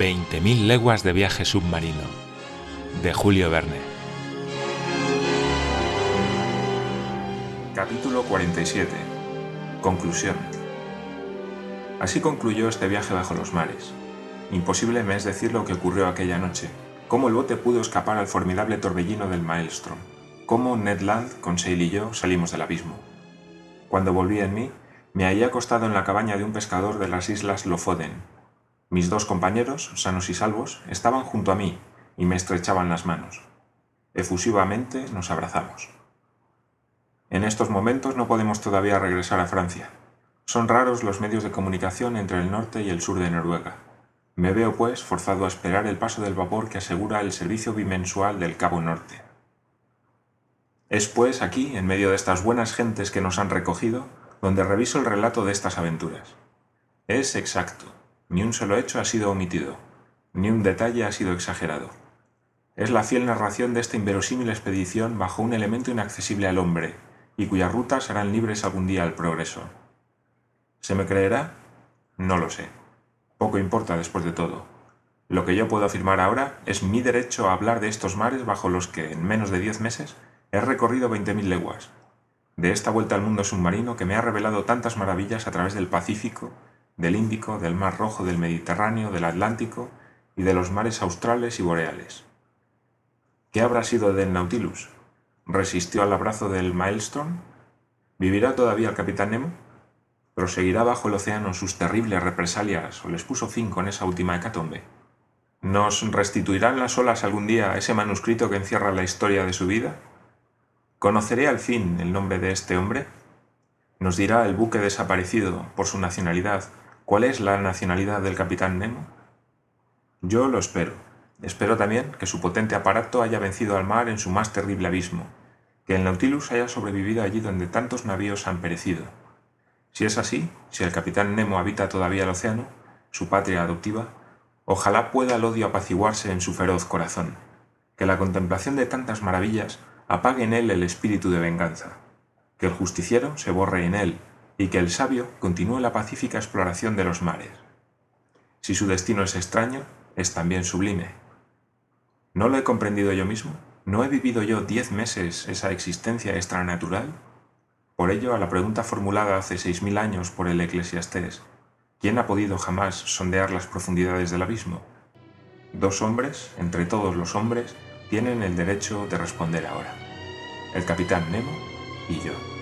20.000 leguas de viaje submarino de Julio Verne. Capítulo 47. Conclusión. Así concluyó este viaje bajo los mares. Imposible me es decir lo que ocurrió aquella noche, cómo el bote pudo escapar al formidable torbellino del Maelstrom, cómo Ned Land, Conseil y yo salimos del abismo. Cuando volví en mí, me hallé acostado en la cabaña de un pescador de las islas Lofoden. Mis dos compañeros, sanos y salvos, estaban junto a mí y me estrechaban las manos. Efusivamente nos abrazamos. En estos momentos no podemos todavía regresar a Francia. Son raros los medios de comunicación entre el norte y el sur de Noruega. Me veo, pues, forzado a esperar el paso del vapor que asegura el servicio bimensual del Cabo Norte. Es, pues, aquí, en medio de estas buenas gentes que nos han recogido, donde reviso el relato de estas aventuras. Es exacto, ni un solo hecho ha sido omitido, ni un detalle ha sido exagerado. Es la fiel narración de esta inverosímil expedición bajo un elemento inaccesible al hombre, y cuyas rutas harán libres algún día al progreso. ¿Se me creerá? No lo sé. Poco importa después de todo. Lo que yo puedo afirmar ahora es mi derecho a hablar de estos mares bajo los que, en menos de diez meses, he recorrido veinte mil leguas, de esta vuelta al mundo submarino que me ha revelado tantas maravillas a través del Pacífico, del Índico, del Mar Rojo, del Mediterráneo, del Atlántico y de los mares australes y boreales. ¿Qué habrá sido del Nautilus? ¿Resistió al abrazo del Maelstrom? ¿Vivirá todavía el capitán Nemo? ¿Proseguirá bajo el océano sus terribles represalias o les puso fin con esa última hecatombe? ¿Nos restituirán las olas algún día ese manuscrito que encierra la historia de su vida? ¿Conoceré al fin el nombre de este hombre? ¿Nos dirá el buque desaparecido por su nacionalidad cuál es la nacionalidad del capitán Nemo? Yo lo espero. Espero también que su potente aparato haya vencido al mar en su más terrible abismo, que el Nautilus haya sobrevivido allí donde tantos navíos han perecido. Si es así, si el capitán Nemo habita todavía el océano, su patria adoptiva, ojalá pueda el odio apaciguarse en su feroz corazón, que la contemplación de tantas maravillas apague en él el espíritu de venganza, que el justiciero se borre en él y que el sabio continúe la pacífica exploración de los mares. Si su destino es extraño, es también sublime. ¿No lo he comprendido yo mismo? ¿No he vivido yo diez meses esa existencia extranatural? Por ello, a la pregunta formulada hace seis mil años por el eclesiastés, ¿quién ha podido jamás sondear las profundidades del abismo? Dos hombres, entre todos los hombres, tienen el derecho de responder ahora. El capitán Nemo y yo.